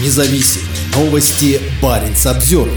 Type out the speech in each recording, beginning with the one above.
Независимые новости. Барин обзор.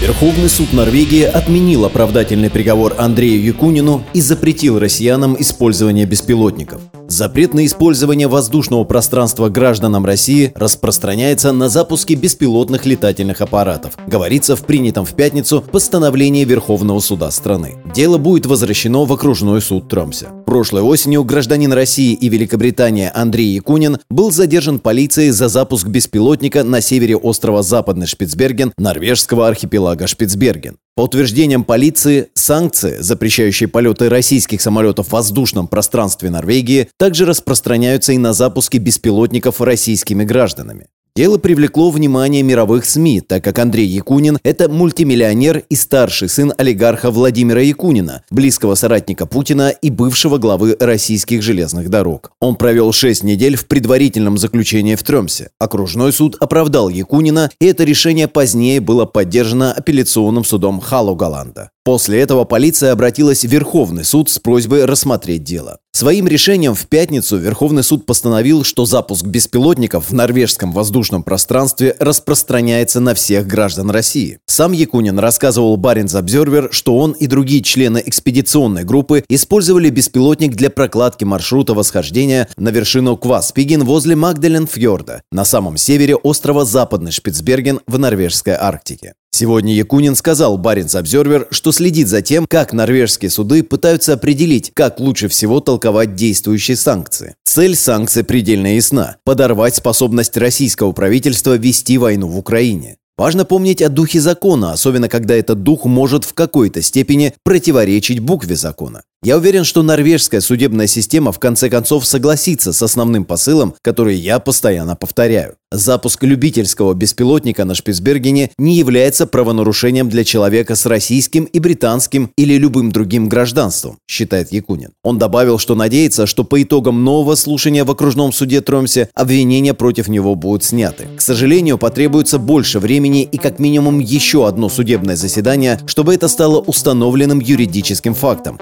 Верховный суд Норвегии отменил оправдательный приговор Андрею Якунину и запретил россиянам использование беспилотников. Запрет на использование воздушного пространства гражданам России распространяется на запуски беспилотных летательных аппаратов, говорится в принятом в пятницу постановлении Верховного суда страны. Дело будет возвращено в окружной суд Тромсе. Прошлой осенью гражданин России и Великобритании Андрей Якунин был задержан полицией за запуск беспилотника на севере острова Западный Шпицберген норвежского архипелага Шпицберген. По утверждениям полиции, санкции, запрещающие полеты российских самолетов в воздушном пространстве Норвегии, также распространяются и на запуски беспилотников российскими гражданами. Дело привлекло внимание мировых СМИ, так как Андрей Якунин – это мультимиллионер и старший сын олигарха Владимира Якунина, близкого соратника Путина и бывшего главы российских железных дорог. Он провел шесть недель в предварительном заключении в Тремсе. Окружной суд оправдал Якунина, и это решение позднее было поддержано апелляционным судом Халугаланда. После этого полиция обратилась в Верховный суд с просьбой рассмотреть дело. Своим решением в пятницу Верховный суд постановил, что запуск беспилотников в норвежском воздушном пространстве распространяется на всех граждан России. Сам Якунин рассказывал Баренц Обзервер, что он и другие члены экспедиционной группы использовали беспилотник для прокладки маршрута восхождения на вершину Кваспиген возле Магдаленфьорда на самом севере острова Западный Шпицберген в норвежской Арктике. Сегодня Якунин сказал Баренц Обзервер, что следит за тем, как норвежские суды пытаются определить, как лучше всего толковать действующие санкции. Цель санкций предельно ясна – подорвать способность российского правительства вести войну в Украине. Важно помнить о духе закона, особенно когда этот дух может в какой-то степени противоречить букве закона. Я уверен, что норвежская судебная система в конце концов согласится с основным посылом, который я постоянно повторяю. Запуск любительского беспилотника на Шпицбергене не является правонарушением для человека с российским и британским или любым другим гражданством, считает Якунин. Он добавил, что надеется, что по итогам нового слушания в окружном суде Тромсе обвинения против него будут сняты. К сожалению, потребуется больше времени и как минимум еще одно судебное заседание, чтобы это стало установленным юридическим фактом.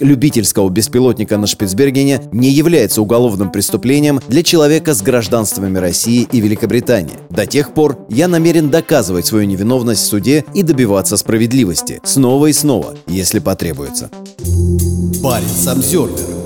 Запуск любительского беспилотника на Шпицбергене не является уголовным преступлением для человека с гражданствами России и Великобритании. До тех пор я намерен доказывать свою невиновность в суде и добиваться справедливости снова и снова, если потребуется. Парень Самсервер